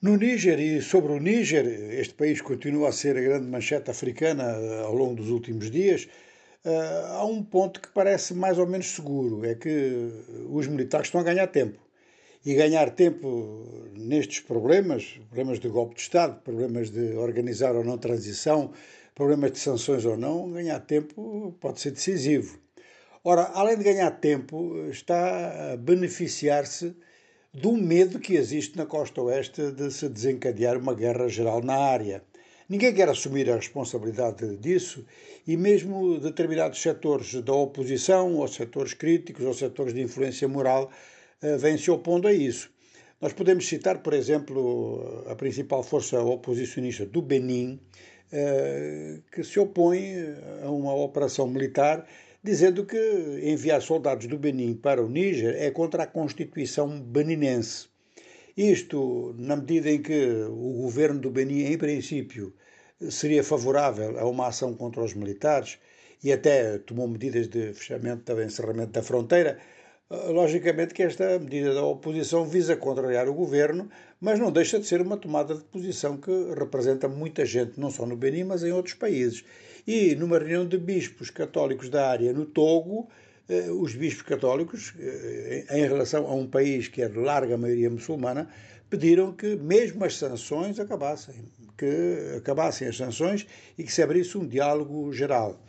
No Níger e sobre o Níger, este país continua a ser a grande manchete africana eh, ao longo dos últimos dias. Eh, há um ponto que parece mais ou menos seguro: é que os militares estão a ganhar tempo. E ganhar tempo nestes problemas, problemas de golpe de Estado, problemas de organizar ou não transição, problemas de sanções ou não, ganhar tempo pode ser decisivo. Ora, além de ganhar tempo, está a beneficiar-se do medo que existe na costa oeste de se desencadear uma guerra geral na área. Ninguém quer assumir a responsabilidade disso e mesmo determinados setores da oposição, ou setores críticos, ou setores de influência moral, eh, vêm se opondo a isso. Nós podemos citar, por exemplo, a principal força oposicionista do Benin, eh, que se opõe a uma operação militar dizendo que enviar soldados do Benin para o Níger é contra a Constituição beninense. Isto, na medida em que o governo do Benin, em princípio, seria favorável a uma ação contra os militares e até tomou medidas de fechamento, de encerramento da fronteira, logicamente que esta medida da oposição visa contrariar o governo, mas não deixa de ser uma tomada de posição que representa muita gente, não só no Benin, mas em outros países. E numa reunião de bispos católicos da área no Togo, eh, os bispos católicos, eh, em relação a um país que é de larga maioria muçulmana, pediram que mesmo as sanções acabassem, que acabassem as sanções e que se abrisse um diálogo geral.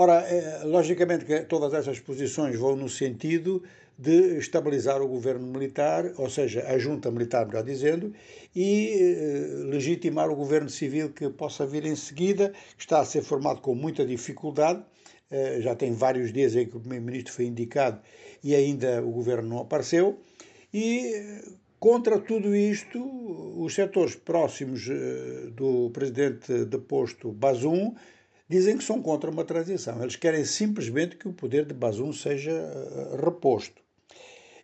Ora, eh, logicamente que todas essas posições vão no sentido de estabilizar o governo militar, ou seja, a junta militar, melhor dizendo, e eh, legitimar o governo civil que possa vir em seguida, que está a ser formado com muita dificuldade. Eh, já tem vários dias em que o primeiro-ministro foi indicado e ainda o governo não apareceu. E contra tudo isto, os setores próximos do presidente deposto Bazoum dizem que são contra uma transição. Eles querem simplesmente que o poder de Bazoum seja eh, reposto.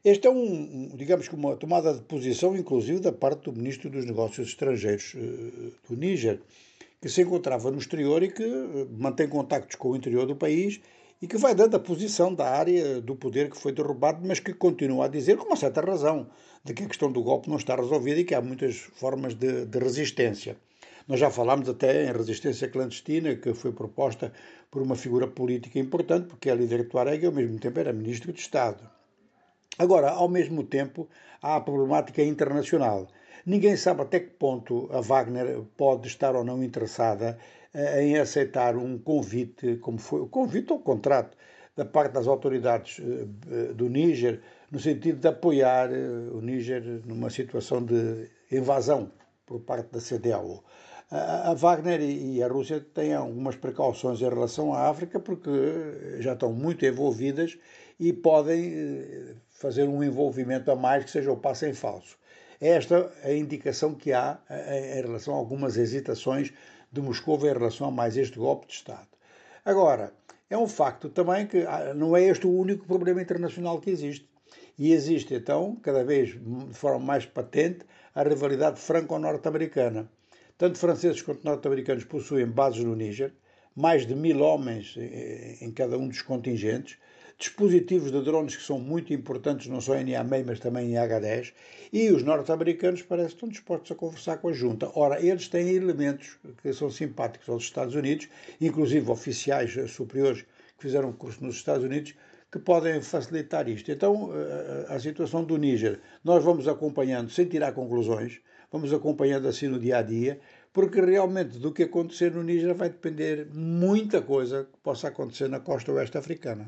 Este é um, digamos que uma tomada de posição, inclusive, da parte do Ministro dos Negócios Estrangeiros eh, do Níger, que se encontrava no exterior e que eh, mantém contactos com o interior do país e que vai dando a posição da área do poder que foi derrubado, mas que continua a dizer, com uma certa razão, de que a questão do golpe não está resolvida e que há muitas formas de, de resistência. Nós já falámos até em resistência clandestina, que foi proposta por uma figura política importante, porque é líder Tuareg e ao mesmo tempo era ministro de Estado. Agora, ao mesmo tempo, há a problemática internacional. Ninguém sabe até que ponto a Wagner pode estar ou não interessada eh, em aceitar um convite, como foi o convite ou contrato, da parte das autoridades eh, eh, do Níger, no sentido de apoiar o Níger numa situação de invasão por parte da CDAO. A Wagner e a Rússia têm algumas precauções em relação à África porque já estão muito envolvidas e podem eh, fazer um envolvimento a mais que seja o passo em falso. É esta a indicação que há eh, em relação a algumas hesitações de Moscou em relação a mais este golpe de Estado. Agora, é um facto também que ah, não é este o único problema internacional que existe. E existe, então, cada vez de forma mais patente, a rivalidade franco-norte-americana. Tanto franceses quanto norte-americanos possuem bases no Níger, mais de mil homens em cada um dos contingentes, dispositivos de drones que são muito importantes, não só em Niamey, mas também em H10, e os norte-americanos parecem que estão dispostos a conversar com a junta. Ora, eles têm elementos que são simpáticos aos Estados Unidos, inclusive oficiais superiores que fizeram curso nos Estados Unidos, que podem facilitar isto. Então, a situação do Níger, nós vamos acompanhando sem tirar conclusões, vamos acompanhando assim no dia a dia, porque realmente do que acontecer no Níger vai depender muita coisa que possa acontecer na costa oeste africana.